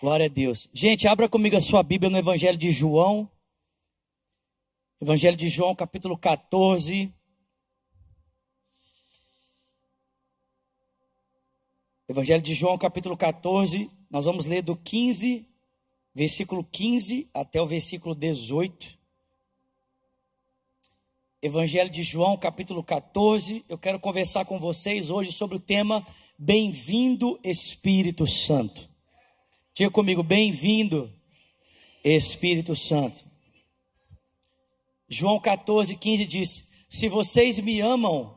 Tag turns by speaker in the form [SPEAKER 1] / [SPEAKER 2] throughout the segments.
[SPEAKER 1] Glória a Deus. Gente, abra comigo a sua Bíblia no Evangelho de João. Evangelho de João, capítulo 14. Evangelho de João, capítulo 14. Nós vamos ler do 15, versículo 15 até o versículo 18. Evangelho de João, capítulo 14. Eu quero conversar com vocês hoje sobre o tema Bem-vindo Espírito Santo. Diga comigo, bem-vindo, Espírito Santo. João 14, 15 diz: Se vocês me amam,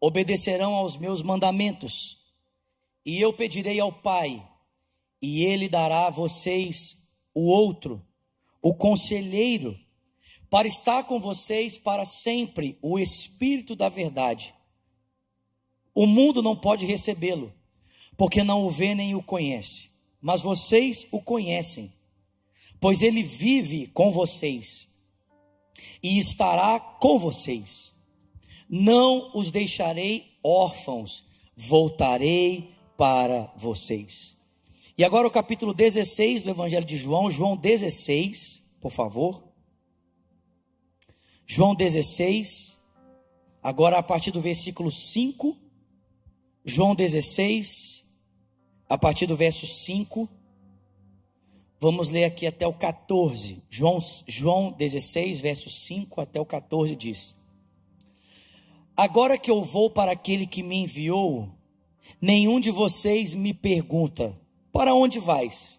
[SPEAKER 1] obedecerão aos meus mandamentos, e eu pedirei ao Pai, e ele dará a vocês o outro, o conselheiro, para estar com vocês para sempre, o Espírito da Verdade. O mundo não pode recebê-lo, porque não o vê nem o conhece mas vocês o conhecem, pois ele vive com vocês e estará com vocês. Não os deixarei órfãos, voltarei para vocês. E agora o capítulo 16 do Evangelho de João, João 16, por favor. João 16, agora a partir do versículo 5. João 16, a partir do verso 5. Vamos ler aqui até o 14. João, João 16, verso 5 até o 14 diz: Agora que eu vou para aquele que me enviou, nenhum de vocês me pergunta: Para onde vais?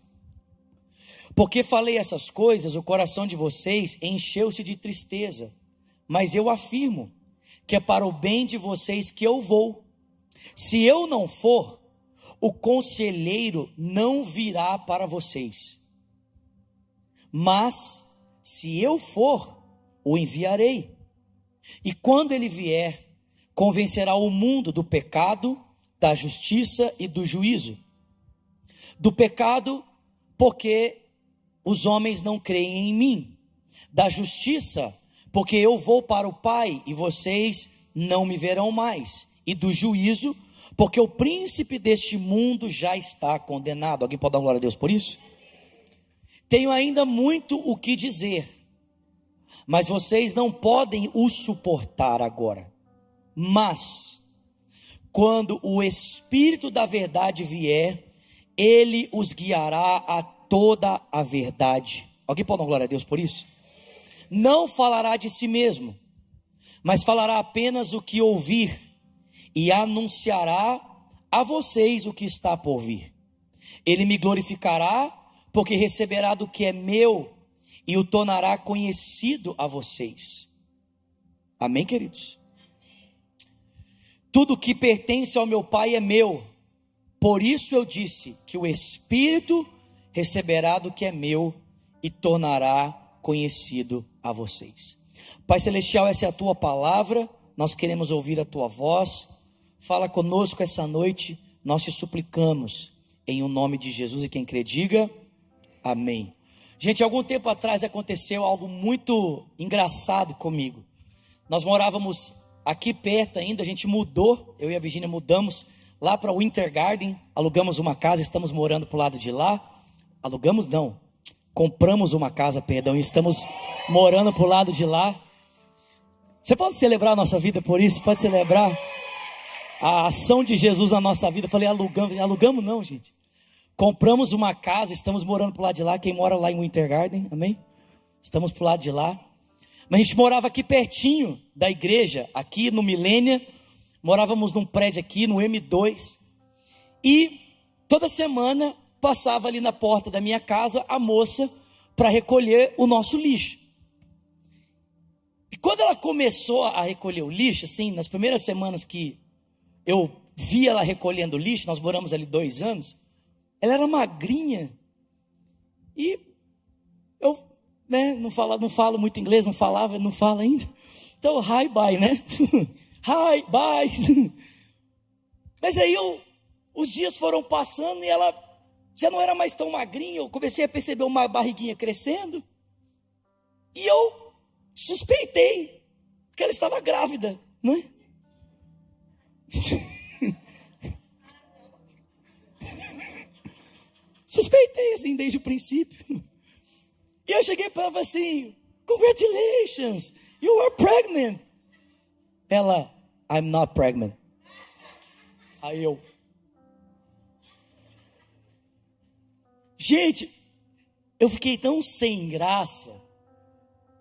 [SPEAKER 1] Porque falei essas coisas, o coração de vocês encheu-se de tristeza. Mas eu afirmo que é para o bem de vocês que eu vou. Se eu não for, o conselheiro não virá para vocês. Mas, se eu for, o enviarei. E quando ele vier, convencerá o mundo do pecado, da justiça e do juízo. Do pecado, porque os homens não creem em mim. Da justiça, porque eu vou para o Pai e vocês não me verão mais. E do juízo, porque o príncipe deste mundo já está condenado. Alguém pode dar glória a Deus por isso? Tenho ainda muito o que dizer, mas vocês não podem o suportar agora. Mas, quando o Espírito da Verdade vier, ele os guiará a toda a verdade. Alguém pode dar glória a Deus por isso? Não falará de si mesmo, mas falará apenas o que ouvir e anunciará a vocês o que está por vir. Ele me glorificará, porque receberá do que é meu e o tornará conhecido a vocês. Amém, queridos? Tudo que pertence ao meu Pai é meu. Por isso eu disse que o Espírito receberá do que é meu e tornará conhecido a vocês. Pai Celestial, essa é a tua palavra, nós queremos ouvir a tua voz. Fala conosco essa noite, nós te suplicamos, em o um nome de Jesus. E quem crê, diga amém. Gente, algum tempo atrás aconteceu algo muito engraçado comigo. Nós morávamos aqui perto ainda, a gente mudou, eu e a Virginia mudamos lá para o Winter Garden, alugamos uma casa, estamos morando para o lado de lá. Alugamos não, compramos uma casa, perdão, e estamos morando para o lado de lá. Você pode celebrar a nossa vida por isso? Pode celebrar? A ação de Jesus na nossa vida. Eu falei, alugamos, alugamos não, gente. Compramos uma casa, estamos morando pro lado de lá. Quem mora lá em Winter Garden, amém? Estamos pro lado de lá. Mas a gente morava aqui pertinho da igreja, aqui no Milênia. Morávamos num prédio aqui no M2. E toda semana passava ali na porta da minha casa a moça para recolher o nosso lixo. E quando ela começou a recolher o lixo, assim, nas primeiras semanas que eu vi ela recolhendo lixo, nós moramos ali dois anos, ela era magrinha. E eu né, não, falo, não falo muito inglês, não falava, não falo ainda. Então, hi, bye, né? hi, bye. Mas aí eu, os dias foram passando e ela já não era mais tão magrinha. Eu comecei a perceber uma barriguinha crescendo. E eu suspeitei que ela estava grávida, não é? Suspeitei assim desde o princípio. E eu cheguei para ela assim: Congratulations, you are pregnant. Ela, I'm not pregnant. Aí eu. Gente, eu fiquei tão sem graça.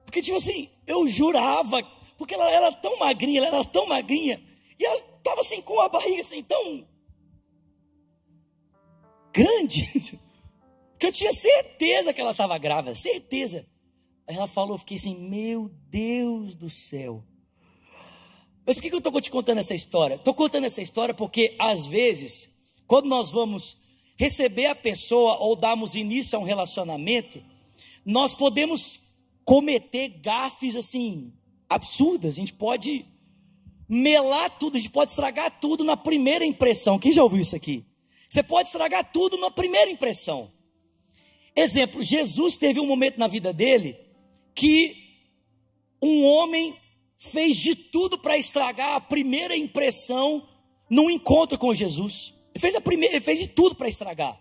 [SPEAKER 1] Porque, tipo assim, eu jurava, porque ela era tão magrinha, ela era tão magrinha, e ela estava assim com a barriga assim tão grande, que eu tinha certeza que ela estava grávida, certeza. Aí ela falou, eu fiquei assim, meu Deus do céu. Mas por que eu estou te contando essa história? Estou contando essa história porque, às vezes, quando nós vamos receber a pessoa ou darmos início a um relacionamento, nós podemos cometer gafes assim, absurdas. A gente pode melar tudo, a gente pode estragar tudo na primeira impressão. Quem já ouviu isso aqui? Você pode estragar tudo na primeira impressão. Exemplo, Jesus teve um momento na vida dele que um homem fez de tudo para estragar a primeira impressão num encontro com Jesus. Ele fez, a primeira, ele fez de tudo para estragar.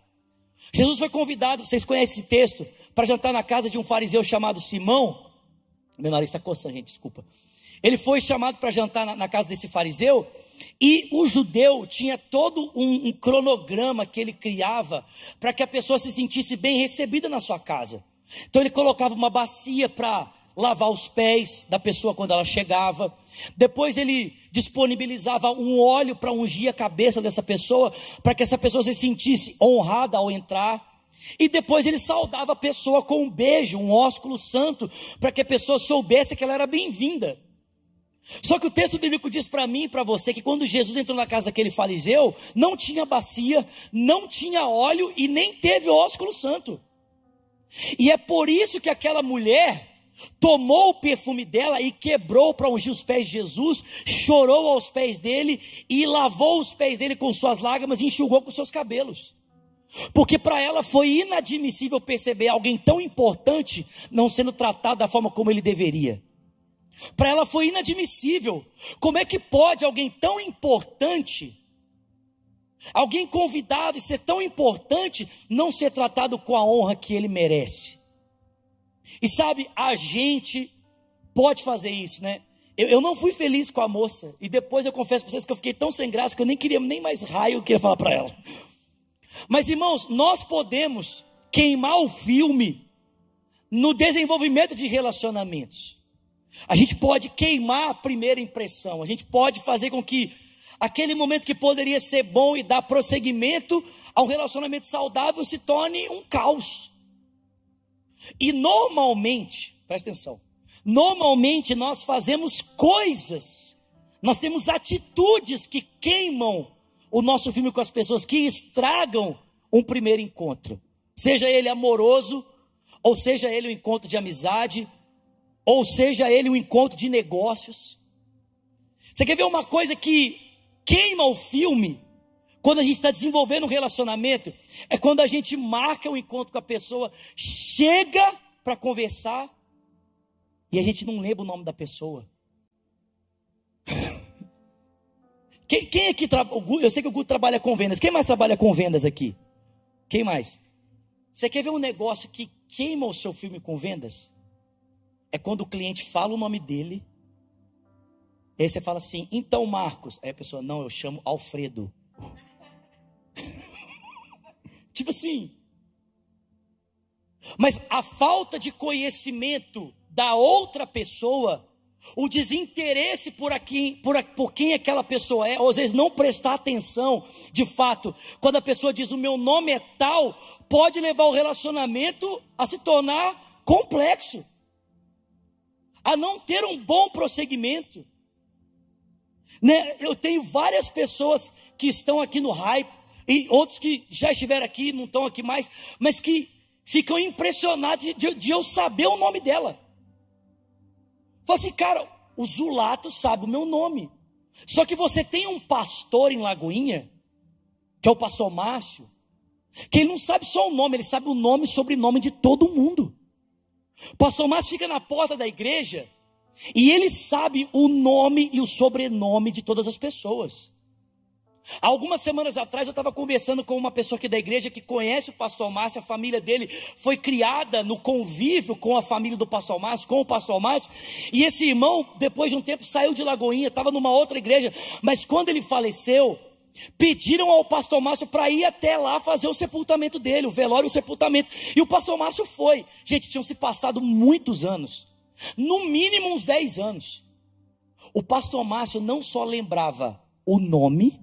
[SPEAKER 1] Jesus foi convidado, vocês conhecem esse texto, para jantar na casa de um fariseu chamado Simão. Meu nariz está coçando, gente, desculpa. Ele foi chamado para jantar na, na, casa desse fariseu, e o judeu tinha todo um, um cronograma que ele criava para que a pessoa se sentisse bem recebida na sua casa. Então ele colocava uma bacia para lavar os pés da pessoa quando ela chegava. Depois ele disponibilizava um óleo para ungir a cabeça dessa pessoa, para que essa pessoa se sentisse honrada ao entrar. E depois ele saudava a pessoa com um beijo, um ósculo santo, para que a pessoa soubesse que ela era bem-vinda. Só que o texto bíblico diz para mim e para você que quando Jesus entrou na casa daquele fariseu, não tinha bacia, não tinha óleo e nem teve ósculo santo. E é por isso que aquela mulher tomou o perfume dela e quebrou para ungir os pés de Jesus, chorou aos pés dele e lavou os pés dele com suas lágrimas e enxugou com seus cabelos. Porque para ela foi inadmissível perceber alguém tão importante não sendo tratado da forma como ele deveria. Para ela foi inadmissível. Como é que pode alguém tão importante, alguém convidado e ser tão importante, não ser tratado com a honra que ele merece? E sabe, a gente pode fazer isso, né? Eu, eu não fui feliz com a moça. E depois eu confesso para vocês que eu fiquei tão sem graça que eu nem queria nem mais raio eu queria falar para ela. Mas irmãos, nós podemos queimar o filme no desenvolvimento de relacionamentos. A gente pode queimar a primeira impressão. A gente pode fazer com que aquele momento que poderia ser bom e dar prosseguimento a um relacionamento saudável se torne um caos. E normalmente, presta atenção, normalmente nós fazemos coisas, nós temos atitudes que queimam o nosso filme com as pessoas, que estragam um primeiro encontro. Seja ele amoroso, ou seja ele um encontro de amizade, ou seja ele um encontro de negócios. Você quer ver uma coisa que queima o filme? Quando a gente está desenvolvendo um relacionamento, é quando a gente marca o um encontro com a pessoa, chega para conversar e a gente não lembra o nome da pessoa. Quem, quem aqui trabalha? Eu sei que o Guto trabalha com vendas. Quem mais trabalha com vendas aqui? Quem mais? Você quer ver um negócio que queima o seu filme com vendas? É quando o cliente fala o nome dele. E aí você fala assim, então Marcos. Aí a pessoa, não, eu chamo Alfredo. tipo assim. Mas a falta de conhecimento da outra pessoa, o desinteresse por, aqui, por, por quem aquela pessoa é, ou às vezes não prestar atenção, de fato, quando a pessoa diz o meu nome é tal, pode levar o relacionamento a se tornar complexo, a não ter um bom prosseguimento. Né? Eu tenho várias pessoas que estão aqui no hype, e outros que já estiveram aqui, não estão aqui mais, mas que ficam impressionados de, de, de eu saber o nome dela. Fala assim, cara, o Zulato sabe o meu nome. Só que você tem um pastor em Lagoinha, que é o pastor Márcio, que ele não sabe só o nome, ele sabe o nome e sobrenome de todo mundo. Pastor Márcio fica na porta da igreja e ele sabe o nome e o sobrenome de todas as pessoas. Algumas semanas atrás eu estava conversando com uma pessoa aqui da igreja que conhece o pastor Márcio, a família dele foi criada no convívio com a família do pastor Márcio, com o pastor Márcio, e esse irmão, depois de um tempo, saiu de Lagoinha, estava numa outra igreja, mas quando ele faleceu, pediram ao pastor Márcio para ir até lá fazer o sepultamento dele, o velório e o sepultamento, e o pastor Márcio foi. Gente, tinham se passado muitos anos, no mínimo uns 10 anos. O pastor Márcio não só lembrava o nome,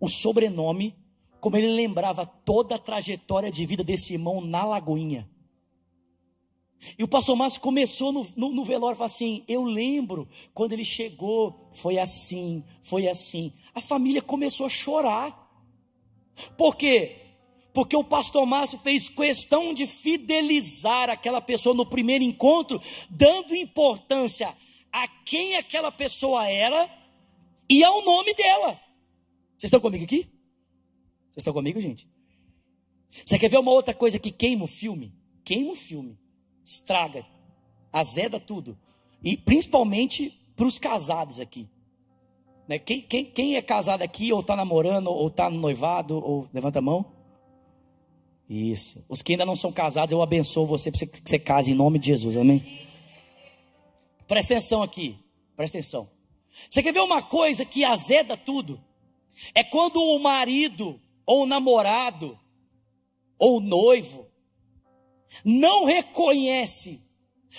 [SPEAKER 1] o sobrenome, como ele lembrava toda a trajetória de vida desse irmão na Lagoinha. E o pastor Márcio começou no, no, no velório, falou assim: Eu lembro quando ele chegou, foi assim, foi assim. A família começou a chorar. Por quê? Porque o pastor Márcio fez questão de fidelizar aquela pessoa no primeiro encontro, dando importância a quem aquela pessoa era e ao nome dela. Vocês estão comigo aqui? Vocês estão comigo, gente? Você quer ver uma outra coisa que queima o filme? Queima o filme, estraga, azeda tudo. E principalmente para os casados aqui. Né? Quem, quem, quem, é casado aqui, ou está namorando, ou está no noivado, ou levanta a mão. Isso. Os que ainda não são casados, eu abençoo você para que você case em nome de Jesus, amém? Presta atenção aqui, presta atenção. Você quer ver uma coisa que azeda tudo? É quando o marido, ou o namorado, ou o noivo, não reconhece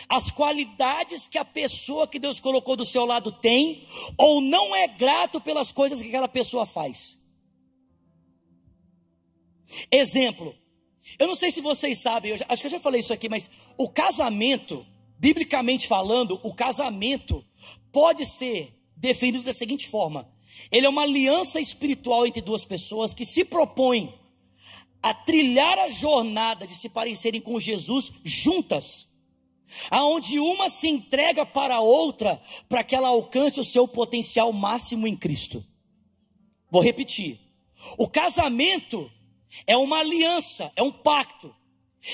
[SPEAKER 1] as qualidades que a pessoa que Deus colocou do seu lado tem, ou não é grato pelas coisas que aquela pessoa faz. Exemplo, eu não sei se vocês sabem, eu já, acho que eu já falei isso aqui, mas o casamento, biblicamente falando, o casamento pode ser definido da seguinte forma: ele é uma aliança espiritual entre duas pessoas que se propõem a trilhar a jornada de se parecerem com Jesus juntas, aonde uma se entrega para a outra para que ela alcance o seu potencial máximo em Cristo. Vou repetir. O casamento é uma aliança, é um pacto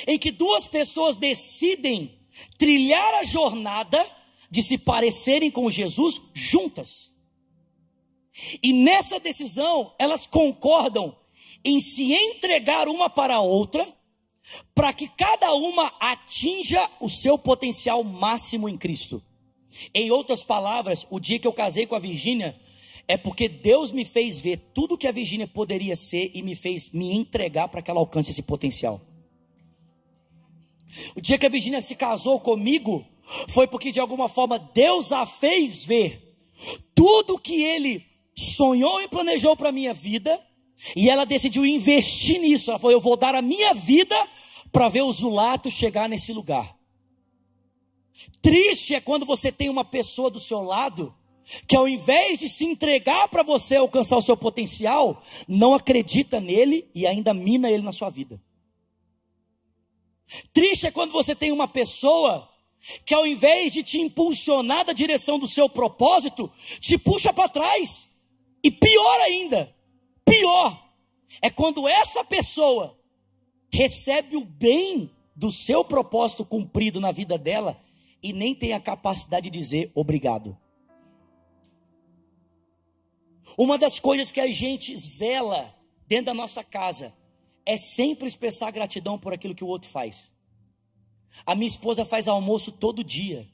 [SPEAKER 1] em que duas pessoas decidem trilhar a jornada de se parecerem com Jesus juntas. E nessa decisão, elas concordam em se entregar uma para a outra, para que cada uma atinja o seu potencial máximo em Cristo. Em outras palavras, o dia que eu casei com a Virgínia, é porque Deus me fez ver tudo que a Virgínia poderia ser e me fez me entregar para que ela alcance esse potencial. O dia que a Virgínia se casou comigo, foi porque de alguma forma Deus a fez ver tudo que ele sonhou e planejou para minha vida, e ela decidiu investir nisso. Ela falou: Eu vou dar a minha vida para ver o Zulato chegar nesse lugar. Triste é quando você tem uma pessoa do seu lado que, ao invés de se entregar para você alcançar o seu potencial, não acredita nele e ainda mina ele na sua vida. Triste é quando você tem uma pessoa que, ao invés de te impulsionar da direção do seu propósito, te puxa para trás. E pior ainda, pior, é quando essa pessoa recebe o bem do seu propósito cumprido na vida dela e nem tem a capacidade de dizer obrigado. Uma das coisas que a gente zela dentro da nossa casa é sempre expressar gratidão por aquilo que o outro faz. A minha esposa faz almoço todo dia.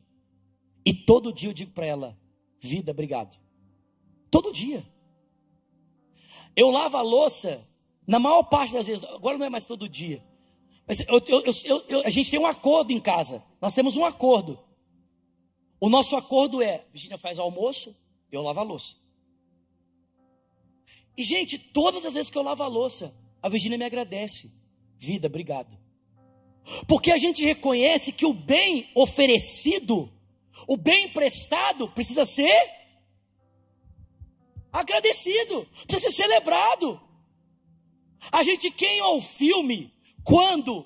[SPEAKER 1] E todo dia eu digo para ela: vida, obrigado. Todo dia. Eu lavo a louça, na maior parte das vezes, agora não é mais todo dia. Mas eu, eu, eu, a gente tem um acordo em casa. Nós temos um acordo. O nosso acordo é: Virginia faz almoço, eu lavo a louça. E, gente, todas as vezes que eu lavo a louça, a Virginia me agradece. Vida, obrigado. Porque a gente reconhece que o bem oferecido, o bem emprestado, precisa ser agradecido, precisa ser celebrado. A gente queima o filme quando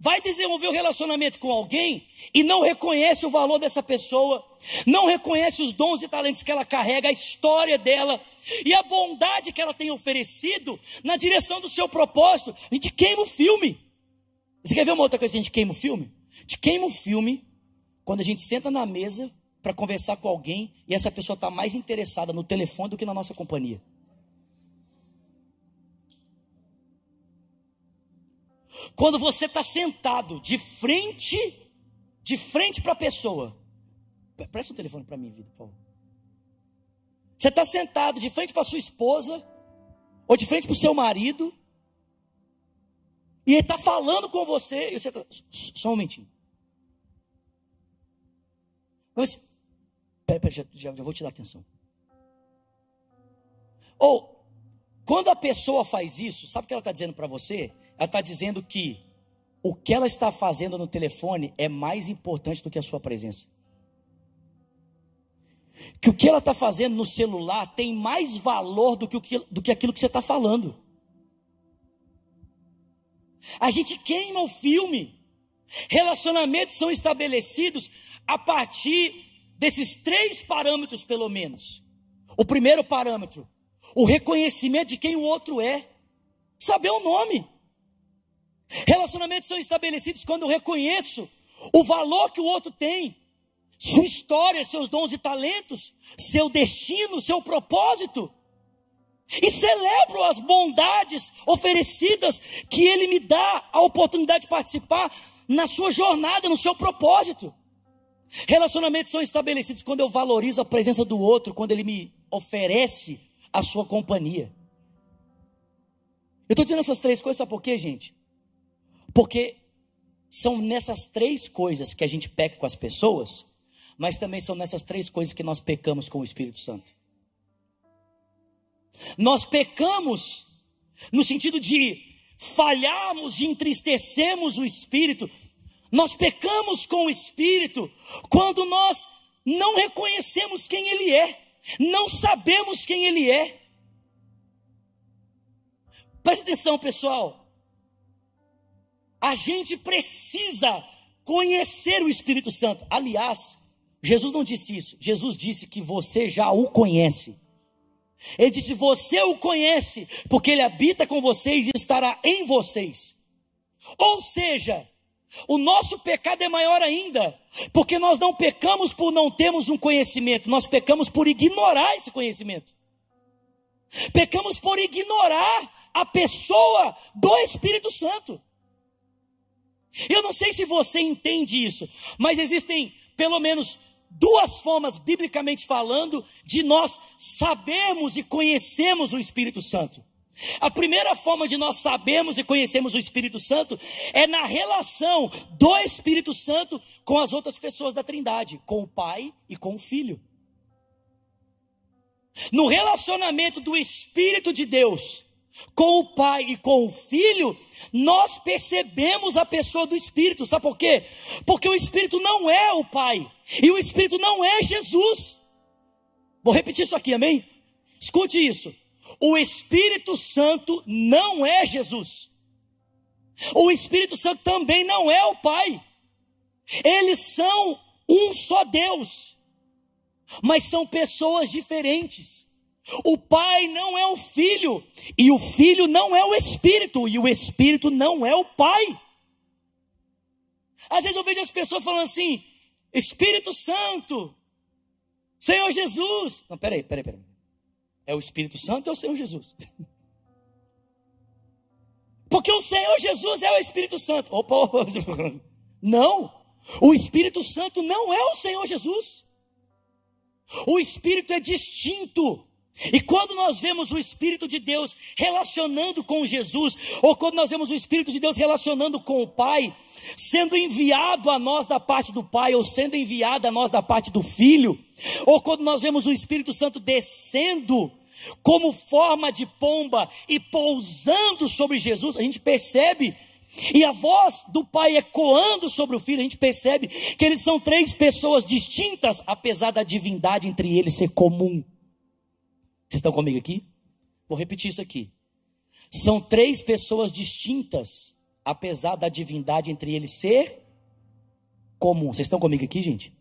[SPEAKER 1] vai desenvolver um relacionamento com alguém e não reconhece o valor dessa pessoa, não reconhece os dons e talentos que ela carrega, a história dela e a bondade que ela tem oferecido na direção do seu propósito. A gente queima o filme. Você quer ver uma outra coisa que a gente queima o filme? A gente queima o filme quando a gente senta na mesa para conversar com alguém e essa pessoa está mais interessada no telefone do que na nossa companhia. Quando você está sentado de frente, de frente para a pessoa, presta o telefone para mim, vida, por favor. Você está sentado de frente para sua esposa ou de frente para o seu marido e ele está falando com você e você está só um momentinho pera, pera, já, já, já vou te dar atenção. Ou, quando a pessoa faz isso, sabe o que ela está dizendo para você? Ela está dizendo que o que ela está fazendo no telefone é mais importante do que a sua presença. Que o que ela está fazendo no celular tem mais valor do que, o que, do que aquilo que você está falando. A gente queima o filme. Relacionamentos são estabelecidos a partir desses três parâmetros, pelo menos. O primeiro parâmetro, o reconhecimento de quem o outro é, saber o nome. Relacionamentos são estabelecidos quando eu reconheço o valor que o outro tem, sua história, seus dons e talentos, seu destino, seu propósito. E celebro as bondades oferecidas que ele me dá a oportunidade de participar na sua jornada, no seu propósito. Relacionamentos são estabelecidos quando eu valorizo a presença do outro, quando ele me oferece a sua companhia. Eu estou dizendo essas três coisas, sabe por quê, gente? Porque são nessas três coisas que a gente peca com as pessoas, mas também são nessas três coisas que nós pecamos com o Espírito Santo. Nós pecamos no sentido de falharmos, de entristecermos o Espírito. Nós pecamos com o Espírito quando nós não reconhecemos quem Ele é, não sabemos quem Ele é. Preste atenção, pessoal. A gente precisa conhecer o Espírito Santo. Aliás, Jesus não disse isso. Jesus disse que você já o conhece. Ele disse: Você o conhece, porque ele habita com vocês e estará em vocês. Ou seja, o nosso pecado é maior ainda, porque nós não pecamos por não termos um conhecimento, nós pecamos por ignorar esse conhecimento. Pecamos por ignorar a pessoa do Espírito Santo. Eu não sei se você entende isso, mas existem pelo menos duas formas, biblicamente falando, de nós sabermos e conhecermos o Espírito Santo. A primeira forma de nós sabermos e conhecermos o Espírito Santo é na relação do Espírito Santo com as outras pessoas da Trindade, com o Pai e com o Filho. No relacionamento do Espírito de Deus com o Pai e com o Filho, nós percebemos a pessoa do Espírito. Sabe por quê? Porque o Espírito não é o Pai e o Espírito não é Jesus. Vou repetir isso aqui, amém? Escute isso. O Espírito Santo não é Jesus. O Espírito Santo também não é o Pai. Eles são um só Deus, mas são pessoas diferentes. O Pai não é o Filho, e o Filho não é o Espírito, e o Espírito não é o Pai. Às vezes eu vejo as pessoas falando assim: Espírito Santo, Senhor Jesus. Não, peraí, peraí, peraí. É o Espírito Santo ou é o Senhor Jesus? Porque o Senhor Jesus é o Espírito Santo. Opa, não. O Espírito Santo não é o Senhor Jesus. O Espírito é distinto. E quando nós vemos o Espírito de Deus relacionando com Jesus, ou quando nós vemos o Espírito de Deus relacionando com o Pai, sendo enviado a nós da parte do Pai, ou sendo enviado a nós da parte do Filho, ou quando nós vemos o Espírito Santo descendo como forma de pomba e pousando sobre Jesus, a gente percebe, e a voz do Pai ecoando sobre o Filho, a gente percebe que eles são três pessoas distintas, apesar da divindade entre eles ser comum. Vocês estão comigo aqui? Vou repetir isso aqui. São três pessoas distintas, apesar da divindade entre eles ser comum. Vocês estão comigo aqui, gente?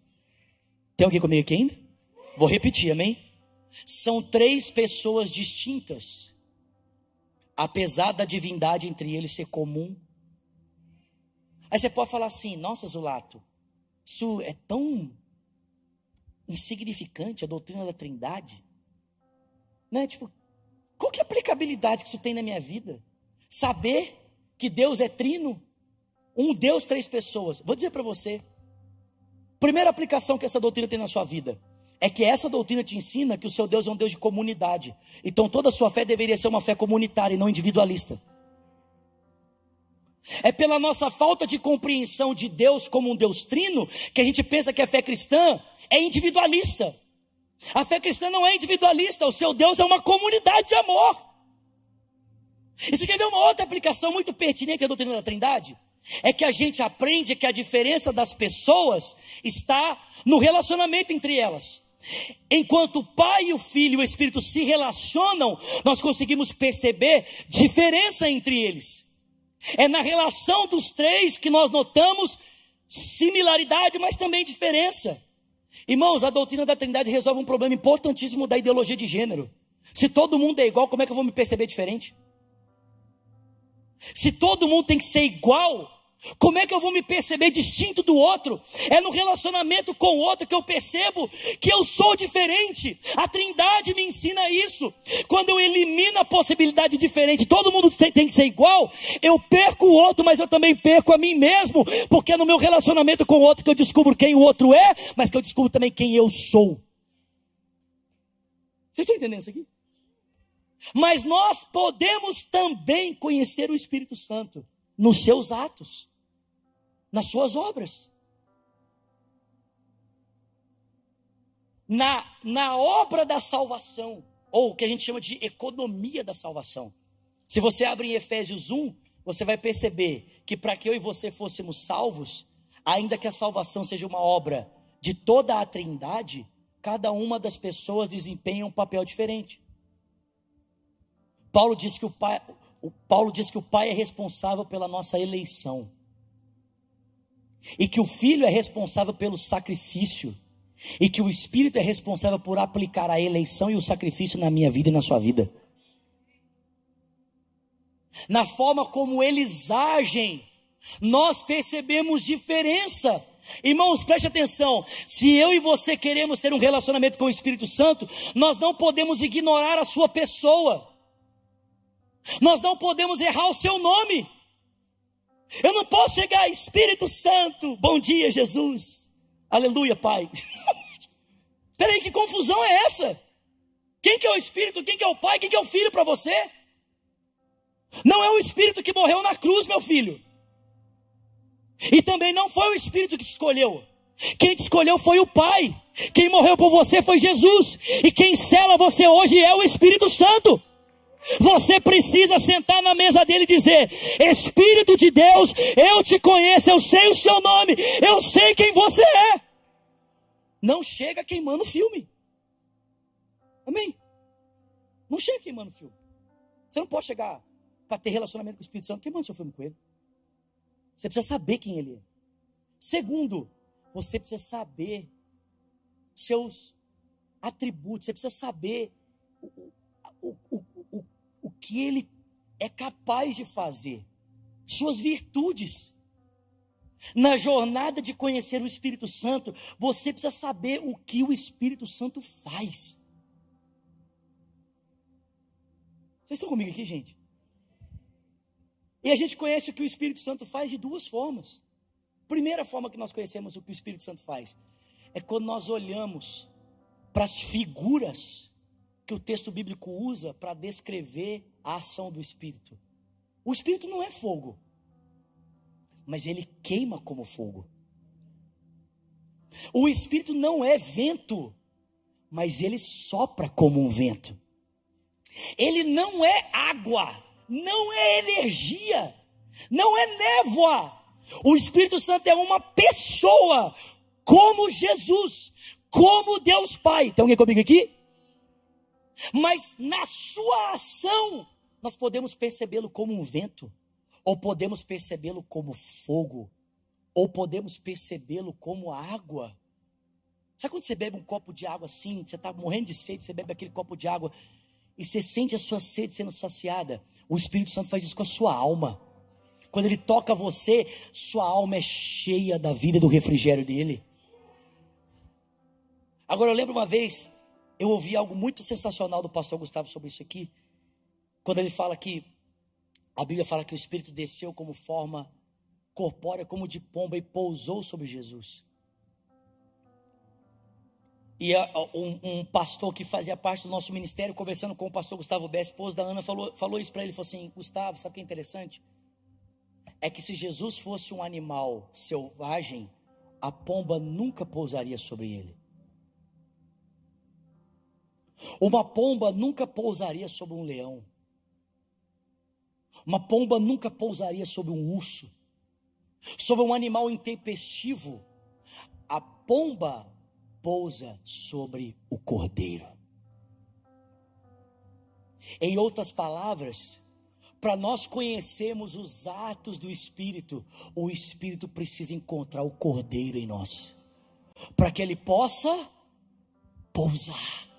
[SPEAKER 1] Tem alguém comigo aqui ainda? Vou repetir, amém? São três pessoas distintas, apesar da divindade entre eles ser comum. Aí você pode falar assim: nossa, Zulato, isso é tão insignificante a doutrina da Trindade. Né? Tipo, qual que é a aplicabilidade que isso tem na minha vida? Saber que Deus é trino? Um Deus, três pessoas. Vou dizer para você. Primeira aplicação que essa doutrina tem na sua vida é que essa doutrina te ensina que o seu Deus é um Deus de comunidade. Então toda a sua fé deveria ser uma fé comunitária e não individualista. É pela nossa falta de compreensão de Deus como um Deus trino que a gente pensa que a fé cristã é individualista. A fé cristã não é individualista, o seu Deus é uma comunidade de amor. E você quer ver uma outra aplicação muito pertinente à doutrina da Trindade? É que a gente aprende que a diferença das pessoas está no relacionamento entre elas. Enquanto o Pai, o Filho e o Espírito se relacionam, nós conseguimos perceber diferença entre eles. É na relação dos três que nós notamos similaridade, mas também diferença. Irmãos, a doutrina da Trindade resolve um problema importantíssimo da ideologia de gênero. Se todo mundo é igual, como é que eu vou me perceber diferente? Se todo mundo tem que ser igual, como é que eu vou me perceber distinto do outro? É no relacionamento com o outro que eu percebo que eu sou diferente. A Trindade me ensina isso. Quando eu elimino a possibilidade diferente, todo mundo tem que ser igual, eu perco o outro, mas eu também perco a mim mesmo, porque é no meu relacionamento com o outro que eu descubro quem o outro é, mas que eu descubro também quem eu sou. Vocês estão entendendo isso aqui? Mas nós podemos também conhecer o Espírito Santo nos seus atos, nas suas obras. Na, na obra da salvação, ou o que a gente chama de economia da salvação. Se você abre em Efésios 1, você vai perceber que para que eu e você fôssemos salvos, ainda que a salvação seja uma obra de toda a Trindade, cada uma das pessoas desempenha um papel diferente. Paulo diz que o pai, o Paulo diz que o pai é responsável pela nossa eleição. E que o filho é responsável pelo sacrifício. E que o espírito é responsável por aplicar a eleição e o sacrifício na minha vida e na sua vida. Na forma como eles agem, nós percebemos diferença. Irmãos, preste atenção. Se eu e você queremos ter um relacionamento com o Espírito Santo, nós não podemos ignorar a sua pessoa. Nós não podemos errar o seu nome. Eu não posso chegar, Espírito Santo, bom dia, Jesus. Aleluia, Pai. Peraí, que confusão é essa? Quem que é o Espírito? Quem que é o Pai? Quem que é o Filho para você? Não é o Espírito que morreu na cruz, meu filho. E também não foi o Espírito que te escolheu. Quem te escolheu foi o Pai. Quem morreu por você foi Jesus. E quem cela você hoje é o Espírito Santo. Você precisa sentar na mesa dele e dizer: Espírito de Deus, eu te conheço, eu sei o seu nome, eu sei quem você é. Não chega queimando filme. Amém? Não chega queimando filme. Você não pode chegar para ter relacionamento com o Espírito Santo queimando seu filme com ele. Você precisa saber quem ele é. Segundo, você precisa saber seus atributos, você precisa saber o, o, o, que ele é capaz de fazer, suas virtudes. Na jornada de conhecer o Espírito Santo, você precisa saber o que o Espírito Santo faz. Vocês estão comigo aqui, gente? E a gente conhece o que o Espírito Santo faz de duas formas. Primeira forma que nós conhecemos o que o Espírito Santo faz é quando nós olhamos para as figuras que o texto bíblico usa para descrever a ação do Espírito. O Espírito não é fogo, mas ele queima como fogo. O Espírito não é vento, mas ele sopra como um vento. Ele não é água, não é energia, não é névoa. O Espírito Santo é uma pessoa, como Jesus, como Deus Pai. Tem alguém comigo aqui? Mas na sua ação, nós podemos percebê-lo como um vento, ou podemos percebê-lo como fogo, ou podemos percebê-lo como água. Sabe quando você bebe um copo de água assim, você está morrendo de sede, você bebe aquele copo de água e você sente a sua sede sendo saciada? O Espírito Santo faz isso com a sua alma. Quando ele toca você, sua alma é cheia da vida do refrigério dele. Agora eu lembro uma vez, eu ouvi algo muito sensacional do pastor Gustavo sobre isso aqui, quando ele fala que A Bíblia fala que o Espírito desceu como forma corpórea, como de pomba, e pousou sobre Jesus. E um, um, pastor que fazia parte do nosso ministério, conversando com o pastor Gustavo Bé, esposo da Ana, falou, falou isso para ele: falou assim, Gustavo, sabe o que é interessante? É que se Jesus fosse um animal selvagem, a pomba nunca pousaria sobre ele. Uma pomba nunca pousaria sobre um leão. Uma pomba nunca pousaria sobre um urso. Sobre um animal intempestivo. A pomba pousa sobre o cordeiro. Em outras palavras, para nós conhecermos os atos do Espírito, o Espírito precisa encontrar o cordeiro em nós, para que ele possa pousar.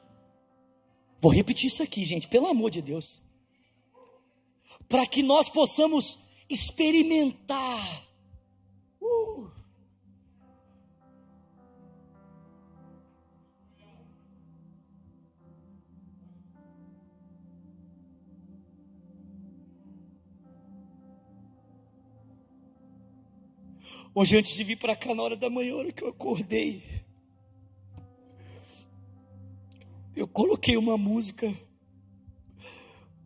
[SPEAKER 1] Vou repetir isso aqui, gente, pelo amor de Deus. Para que nós possamos experimentar. Uh, Hoje, antes de vir para cá, na hora da manhã, hora que eu acordei, eu coloquei uma música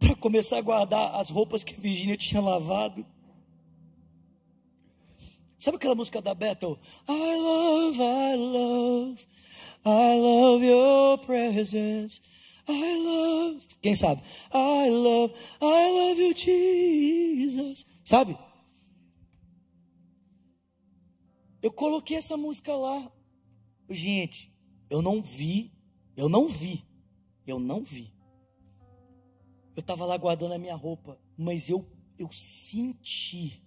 [SPEAKER 1] para começar a guardar as roupas que a Virginia tinha lavado. Sabe aquela música da Bethel? I love, I love, I love your presence. I love. Quem sabe? I love, I love you, Jesus. Sabe? Eu coloquei essa música lá. Gente, eu não vi, eu não vi, eu não vi. Eu estava lá guardando a minha roupa, mas eu, eu senti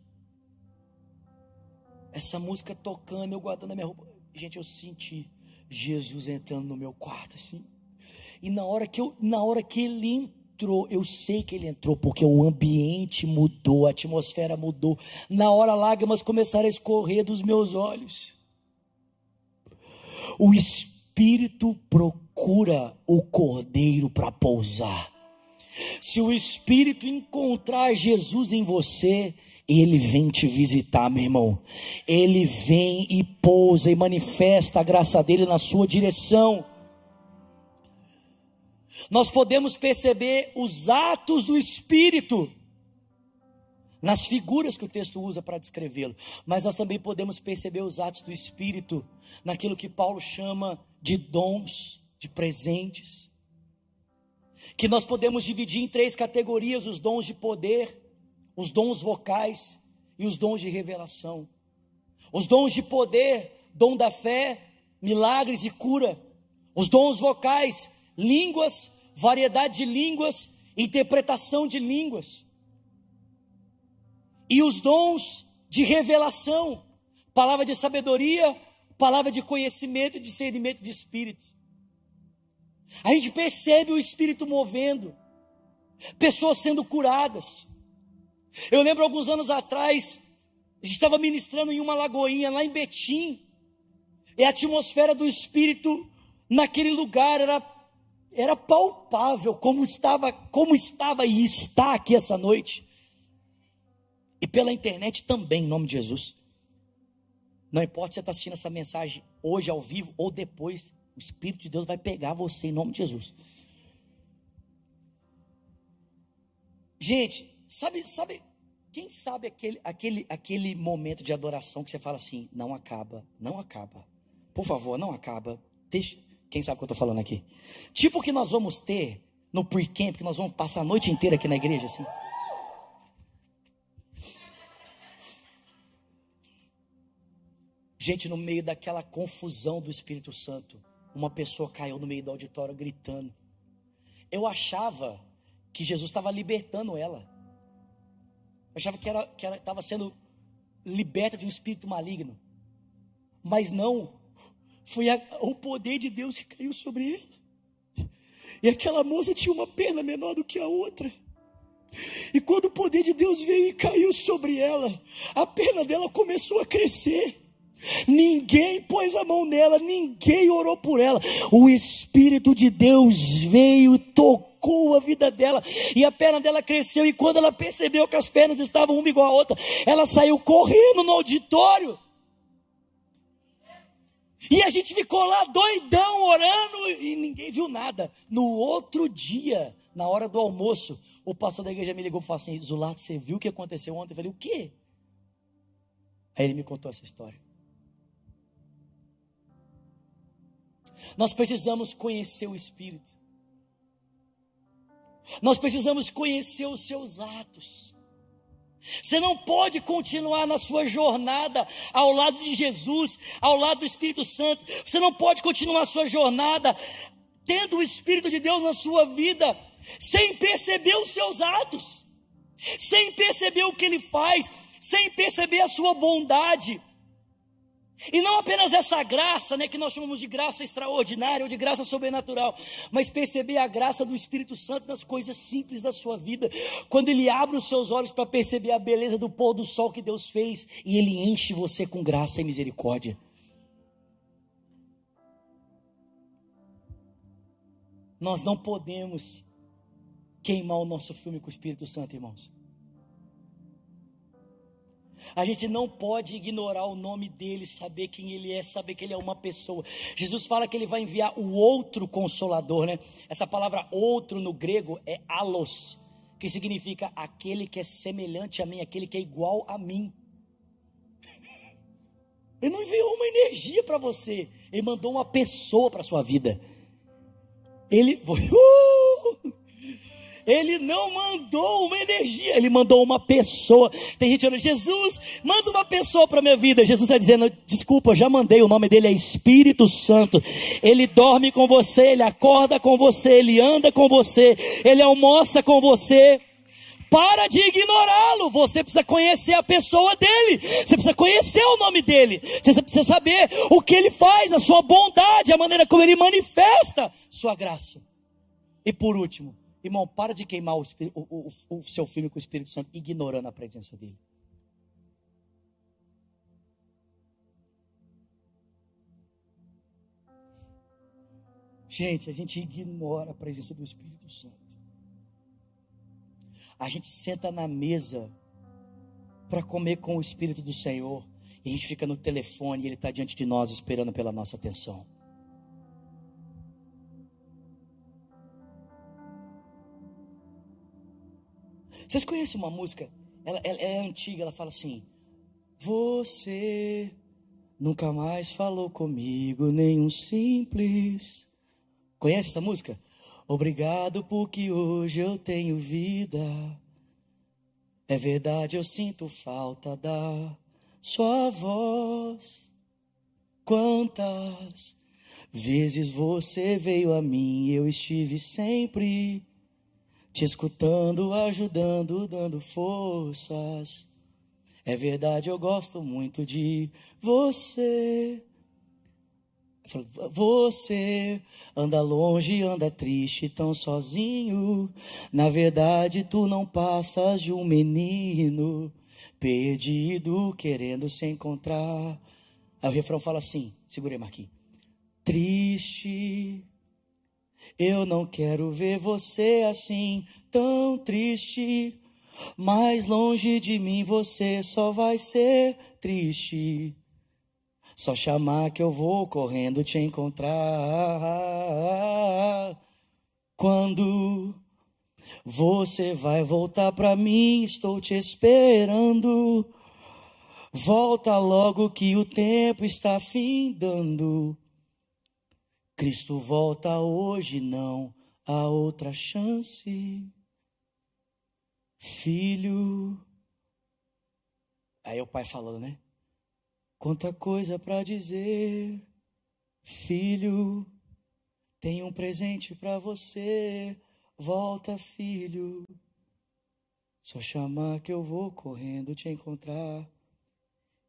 [SPEAKER 1] essa música tocando, eu guardando a minha roupa. Gente, eu senti Jesus entrando no meu quarto assim. E na hora que eu, na hora que ele entrou, eu sei que ele entrou porque o ambiente mudou, a atmosfera mudou. Na hora lágrimas começaram a escorrer dos meus olhos. O espírito procura o cordeiro para pousar. Se o espírito encontrar Jesus em você, ele vem te visitar, meu irmão. Ele vem e pousa e manifesta a graça dele na sua direção nós podemos perceber os atos do Espírito nas figuras que o texto usa para descrevê-lo, mas nós também podemos perceber os atos do Espírito naquilo que Paulo chama de dons, de presentes, que nós podemos dividir em três categorias: os dons de poder, os dons vocais e os dons de revelação. Os dons de poder, dom da fé, milagres e cura. Os dons vocais, línguas, variedade de línguas, interpretação de línguas. E os dons de revelação, palavra de sabedoria, palavra de conhecimento e discernimento de espírito. A gente percebe o espírito movendo, pessoas sendo curadas. Eu lembro alguns anos atrás, a gente estava ministrando em uma lagoinha lá em Betim, e a atmosfera do espírito naquele lugar era era palpável como estava, como estava e está aqui essa noite. E pela internet também, em nome de Jesus. Não importa se você está assistindo essa mensagem hoje ao vivo ou depois, o Espírito de Deus vai pegar você em nome de Jesus. Gente, sabe, sabe, quem sabe aquele, aquele, aquele momento de adoração que você fala assim, não acaba, não acaba. Por favor, não acaba. Deixa, quem sabe o que eu estou falando aqui? Tipo o que nós vamos ter no pre-camp, que nós vamos passar a noite inteira aqui na igreja, assim. Gente, no meio daquela confusão do Espírito Santo, uma pessoa caiu no meio do auditório gritando. Eu achava que Jesus estava libertando ela. Eu achava que ela estava sendo liberta de um espírito maligno. Mas não, foi a, o poder de Deus que caiu sobre ele. E aquela moça tinha uma perna menor do que a outra. E quando o poder de Deus veio e caiu sobre ela, a perna dela começou a crescer. Ninguém pôs a mão nela, ninguém orou por ela. O Espírito de Deus veio, tocou a vida dela, e a perna dela cresceu. E quando ela percebeu que as pernas estavam uma igual a outra, ela saiu correndo no auditório. E a gente ficou lá doidão orando e ninguém viu nada. No outro dia, na hora do almoço, o pastor da igreja me ligou e falou assim: Zulato, você viu o que aconteceu ontem? Eu falei: O quê? Aí ele me contou essa história. Nós precisamos conhecer o Espírito. Nós precisamos conhecer os seus atos. Você não pode continuar na sua jornada ao lado de Jesus, ao lado do Espírito Santo. Você não pode continuar a sua jornada tendo o Espírito de Deus na sua vida, sem perceber os seus atos, sem perceber o que ele faz, sem perceber a sua bondade. E não apenas essa graça, né, que nós chamamos de graça extraordinária ou de graça sobrenatural, mas perceber a graça do Espírito Santo nas coisas simples da sua vida. Quando ele abre os seus olhos para perceber a beleza do pôr do sol que Deus fez e ele enche você com graça e misericórdia. Nós não podemos queimar o nosso filme com o Espírito Santo, irmãos. A gente não pode ignorar o nome dele, saber quem ele é, saber que ele é uma pessoa. Jesus fala que ele vai enviar o outro consolador, né? Essa palavra outro no grego é alos, que significa aquele que é semelhante a mim, aquele que é igual a mim. Ele não enviou uma energia para você, ele mandou uma pessoa para sua vida. Ele uh! Ele não mandou uma energia, ele mandou uma pessoa. Tem gente falando, Jesus, manda uma pessoa para minha vida. Jesus está dizendo, desculpa, já mandei, o nome dele é Espírito Santo. Ele dorme com você, ele acorda com você, ele anda com você, ele almoça com você. Para de ignorá-lo, você precisa conhecer a pessoa dele, você precisa conhecer o nome dele, você precisa saber o que ele faz, a sua bondade, a maneira como ele manifesta sua graça. E por último, Irmão, para de queimar o, o, o, o seu filme com o Espírito Santo, ignorando a presença dele. Gente, a gente ignora a presença do Espírito Santo. A gente senta na mesa para comer com o Espírito do Senhor e a gente fica no telefone e ele está diante de nós esperando pela nossa atenção. Vocês conhecem uma música? Ela, ela, é antiga, ela fala assim: Você nunca mais falou comigo, nenhum simples. Conhece essa música? Obrigado porque hoje eu tenho vida. É verdade, eu sinto falta da sua voz. Quantas vezes você veio a mim, eu estive sempre te escutando, ajudando, dando forças. É verdade, eu gosto muito de você. Você anda longe, anda triste, tão sozinho. Na verdade, tu não passas de um menino perdido, querendo se encontrar. Aí o refrão fala assim: segurei, Marquinhos. Triste eu não quero ver você assim, tão triste. Mais longe de mim você só vai ser triste. Só chamar que eu vou correndo te encontrar. Quando você vai voltar pra mim, estou te esperando. Volta logo que o tempo está findando. Cristo volta hoje, não há outra chance. Filho. Aí o pai falando, né? Quanta coisa para dizer. Filho, tem um presente para você. Volta, filho. Só chamar que eu vou correndo te encontrar.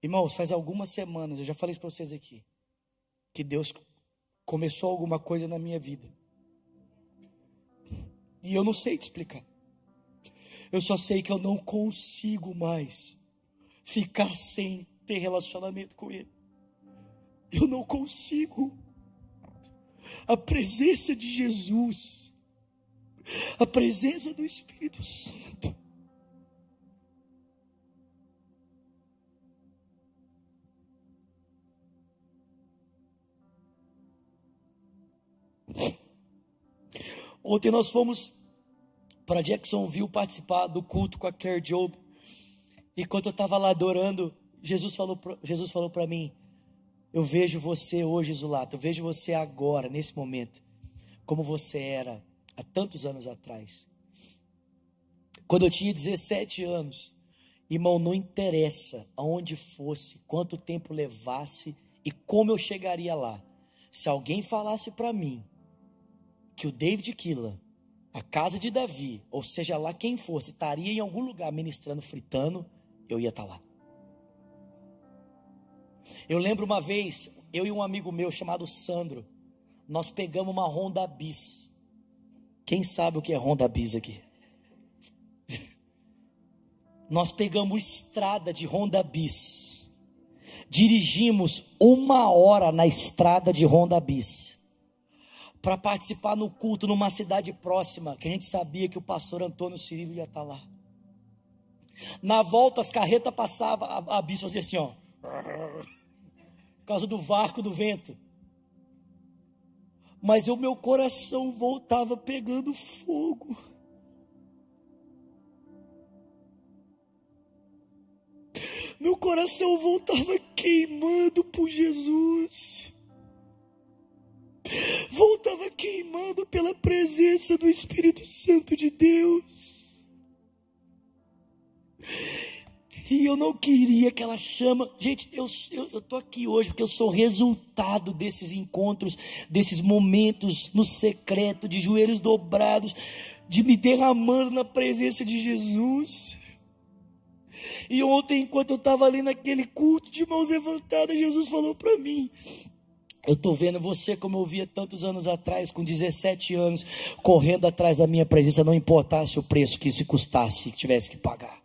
[SPEAKER 1] Irmãos, faz algumas semanas, eu já falei isso para vocês aqui, que Deus começou alguma coisa na minha vida. E eu não sei te explicar. Eu só sei que eu não consigo mais ficar sem ter relacionamento com Ele. Eu não consigo. A presença de Jesus, a presença do Espírito Santo, Ontem nós fomos para Jacksonville participar do culto com a Care Job. E quando eu estava lá adorando, Jesus falou, Jesus falou para mim: Eu vejo você hoje, Zulato, eu vejo você agora, nesse momento, como você era há tantos anos atrás. Quando eu tinha 17 anos, irmão, não interessa aonde fosse, quanto tempo levasse e como eu chegaria lá. Se alguém falasse para mim que o David Killa, a casa de Davi, ou seja lá quem fosse, estaria em algum lugar ministrando, fritando, eu ia estar tá lá. Eu lembro uma vez, eu e um amigo meu chamado Sandro, nós pegamos uma Honda Bis. Quem sabe o que é Honda Bis aqui? nós pegamos estrada de Honda Bis. Dirigimos uma hora na estrada de Honda Bis para participar no culto numa cidade próxima, que a gente sabia que o pastor Antônio Cirilo ia estar tá lá. Na volta, as carretas passavam, a, a bis fazia assim, ó. Por causa do vácuo do vento. Mas o meu coração voltava pegando fogo. Meu coração voltava queimando por Jesus voltava queimado pela presença do Espírito Santo de Deus. E eu não queria aquela chama. Gente, eu, tô aqui hoje porque eu sou resultado desses encontros, desses momentos no secreto, de joelhos dobrados, de me derramando na presença de Jesus. E ontem, enquanto eu estava ali naquele culto de mãos levantadas, Jesus falou para mim: eu estou vendo você como eu via tantos anos atrás, com 17 anos, correndo atrás da minha presença, não importasse o preço que isso custasse, que tivesse que pagar.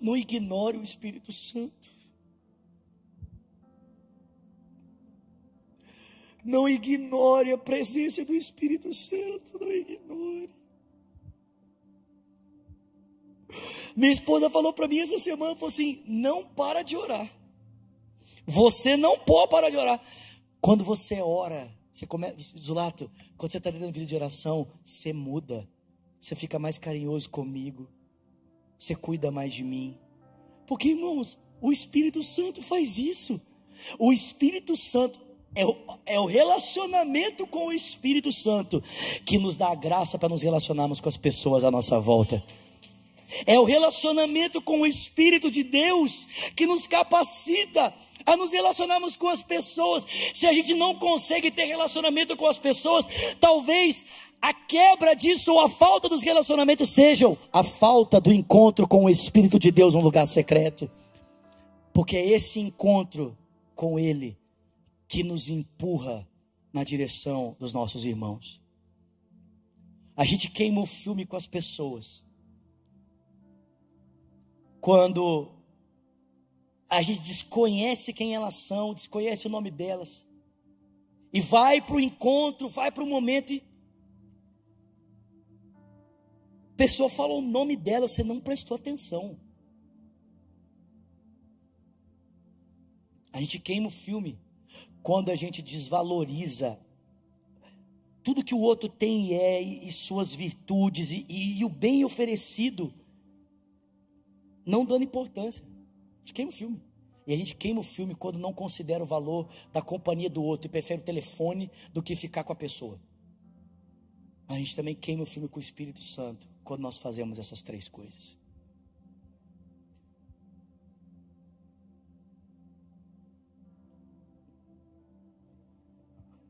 [SPEAKER 1] Não ignore o Espírito Santo. Não ignore a presença do Espírito Santo. Não ignore. Minha esposa falou para mim essa semana, falou assim, não para de orar. Você não pode parar de orar. Quando você ora, você começa, Zulato, quando você está dentro vida de oração, você muda. Você fica mais carinhoso comigo. Você cuida mais de mim. Porque, irmãos, o Espírito Santo faz isso. O Espírito Santo é o, é o relacionamento com o Espírito Santo que nos dá a graça para nos relacionarmos com as pessoas à nossa volta. É o relacionamento com o Espírito de Deus que nos capacita a nos relacionarmos com as pessoas. Se a gente não consegue ter relacionamento com as pessoas, talvez a quebra disso ou a falta dos relacionamentos sejam a falta do encontro com o Espírito de Deus num lugar secreto. Porque é esse encontro com Ele que nos empurra na direção dos nossos irmãos. A gente queima o filme com as pessoas quando a gente desconhece quem elas são, desconhece o nome delas, e vai para o encontro, vai para o momento e. A pessoa fala o nome dela, você não prestou atenção. A gente queima o filme quando a gente desvaloriza tudo que o outro tem e é, e, suas virtudes, e, e, e o bem oferecido não dando importância. A gente queima o filme. E a gente queima o filme quando não considera o valor da companhia do outro e prefere o telefone do que ficar com a pessoa. A gente também queima o filme com o Espírito Santo quando nós fazemos essas três coisas.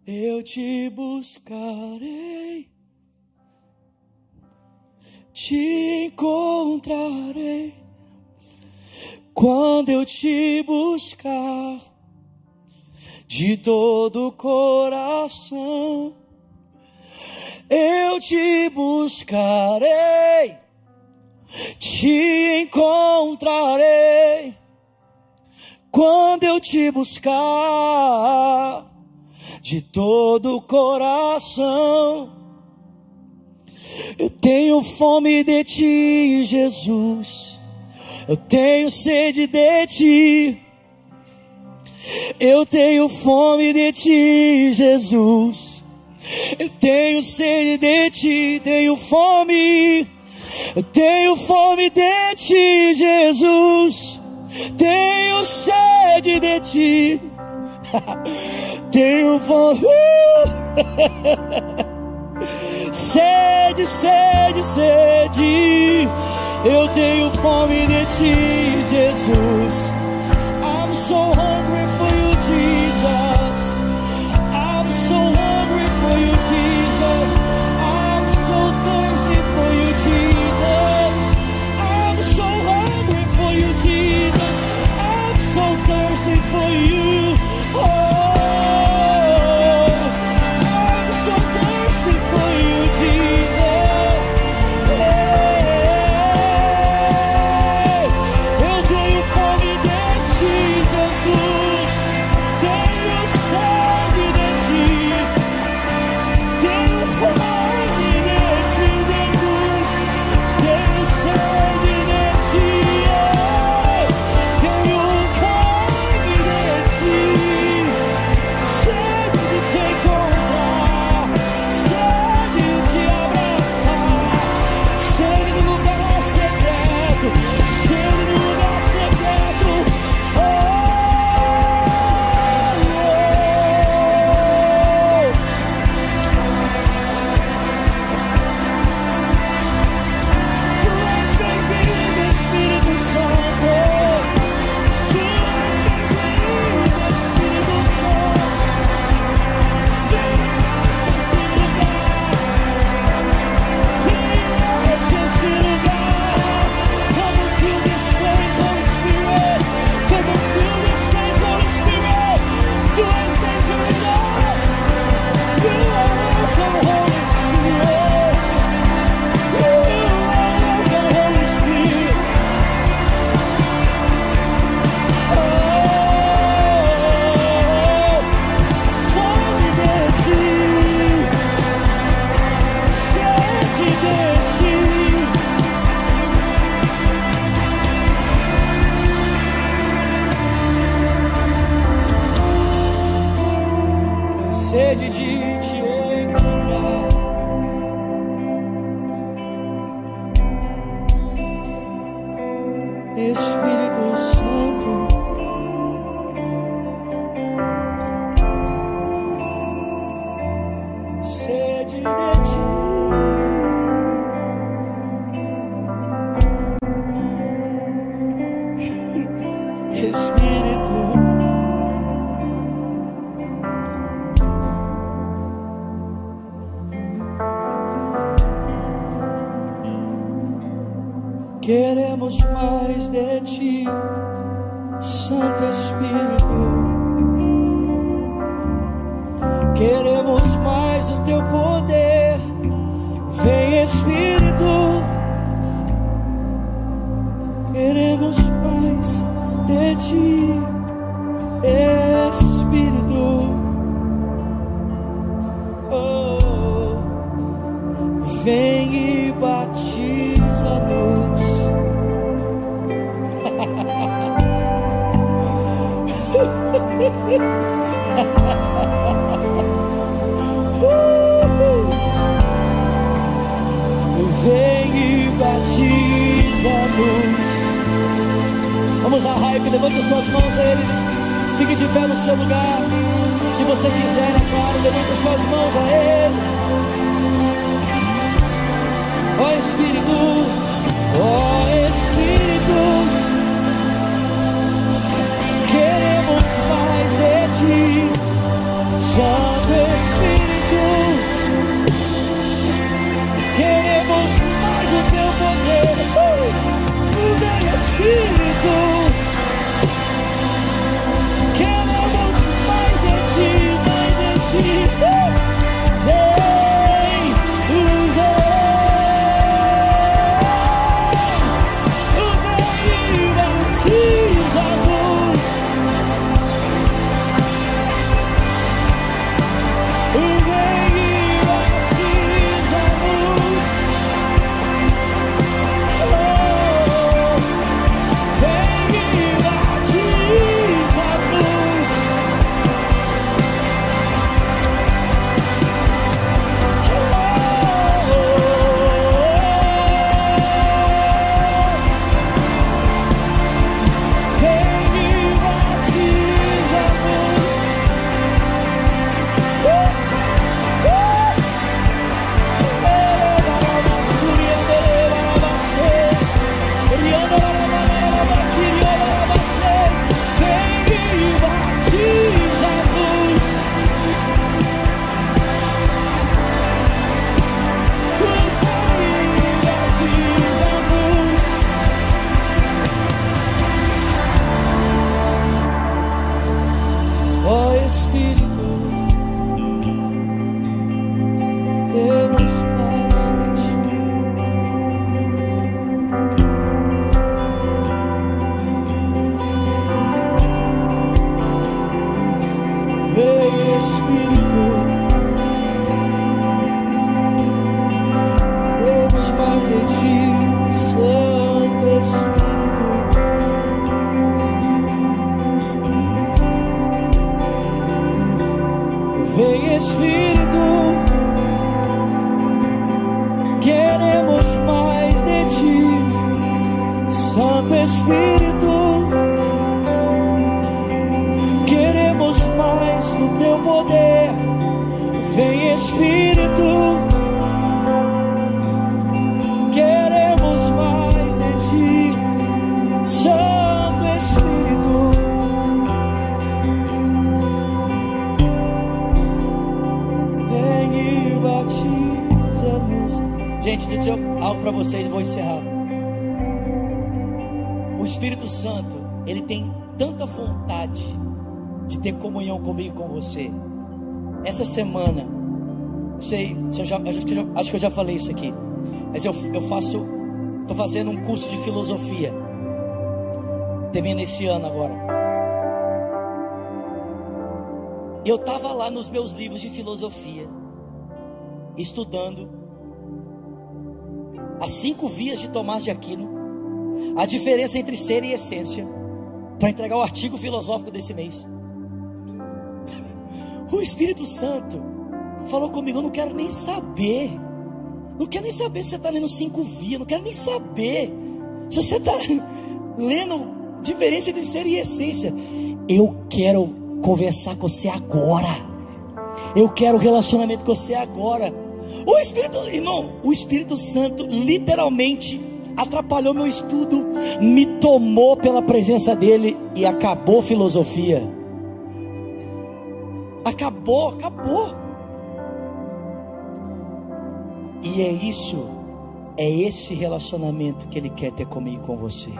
[SPEAKER 1] Eu te buscarei, te encontrarei quando eu te buscar de todo o coração, eu te buscarei te encontrarei quando eu te buscar de todo o coração. Eu tenho fome de ti, Jesus. Eu tenho sede de ti. Eu tenho fome de ti, Jesus. Eu tenho sede de ti, tenho fome. Eu tenho fome de ti, Jesus. Tenho sede de ti. tenho fome. sede, sede, sede. Eu tenho fome de ti, Jesus. I'm so hungry Queremos mais de ti, Espírito. Oh, vem e batiza-nos. Vem e batiza-nos. Vamos a hype, levante suas mãos a Ele. Fique de pé no seu lugar. Se você quiser, é levante suas mãos a Ele. Ó Espírito, ó Espírito, queremos mais de Ti, Santo Espírito. Queremos mais o Teu poder, uh, vem Espírito. Vocês, vou encerrar. O Espírito Santo, ele tem tanta vontade de ter comunhão comigo e com você. Essa semana, sei, se eu já, acho, que eu já, acho que eu já falei isso aqui, mas eu, eu faço, estou fazendo um curso de filosofia. Termina esse ano agora. Eu estava lá nos meus livros de filosofia, estudando as cinco vias de Tomás de Aquino, a diferença entre ser e essência, para entregar o artigo filosófico desse mês. O Espírito Santo falou comigo: Eu não quero nem saber, não quero nem saber se você está lendo cinco vias, não quero nem saber se você está lendo diferença entre ser e essência. Eu quero conversar com você agora. Eu quero relacionamento com você agora. O Espírito, irmão, o Espírito Santo literalmente atrapalhou meu estudo, me tomou pela presença dele e acabou filosofia. Acabou, acabou. E é isso, é esse relacionamento que ele quer ter comigo com você.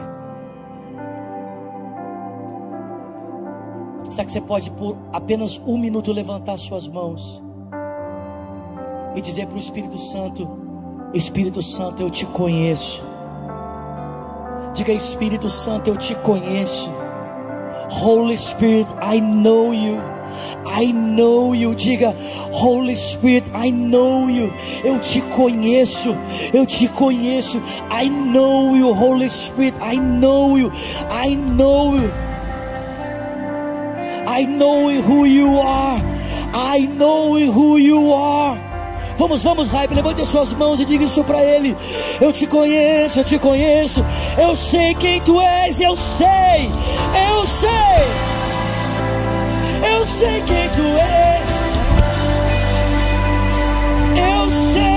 [SPEAKER 1] Sabe que você pode por apenas um minuto levantar suas mãos e dizer para o Espírito Santo: Espírito Santo, eu te conheço. Diga, Espírito Santo, eu te conheço. Holy Spirit, I know you. I know you. Diga, Holy Spirit, I know you. Eu te conheço. Eu te conheço. I know you, Holy Spirit. I know you. I know you. I know who you are. I know who you are. Vamos, vamos, Raipe, levante as suas mãos e diga isso para ele. Eu te conheço, eu te conheço. Eu sei quem tu és, eu sei. Eu sei. Eu sei quem tu és. Eu sei.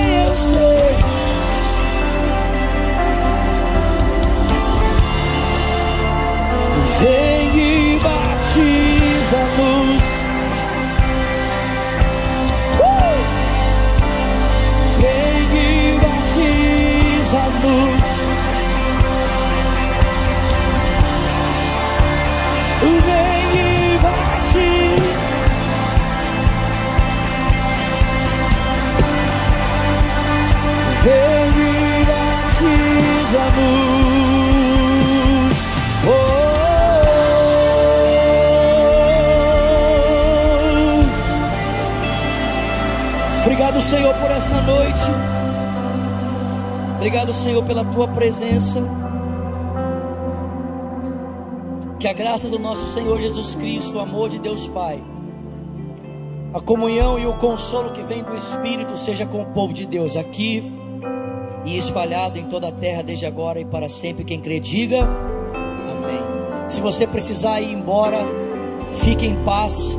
[SPEAKER 1] Senhor, por essa noite. Obrigado, Senhor, pela tua presença. Que a graça do nosso Senhor Jesus Cristo, o amor de Deus Pai, a comunhão e o consolo que vem do Espírito seja com o povo de Deus aqui e espalhado em toda a terra desde agora e para sempre. Quem crê, diga amém. Se você precisar ir embora, fique em paz.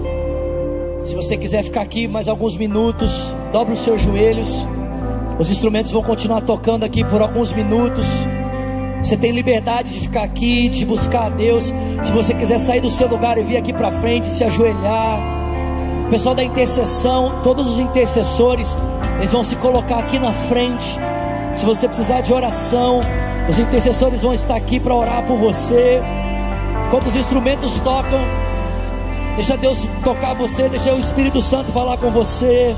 [SPEAKER 1] Se você quiser ficar aqui mais alguns minutos, dobre os seus joelhos. Os instrumentos vão continuar tocando aqui por alguns minutos. Você tem liberdade de ficar aqui, de buscar a Deus. Se você quiser sair do seu lugar e vir aqui para frente, se ajoelhar. O pessoal da intercessão, todos os intercessores, eles vão se colocar aqui na frente. Se você precisar de oração, os intercessores vão estar aqui para orar por você. Quando os instrumentos tocam, deixa Deus tocar você, deixa o Espírito Santo falar com você.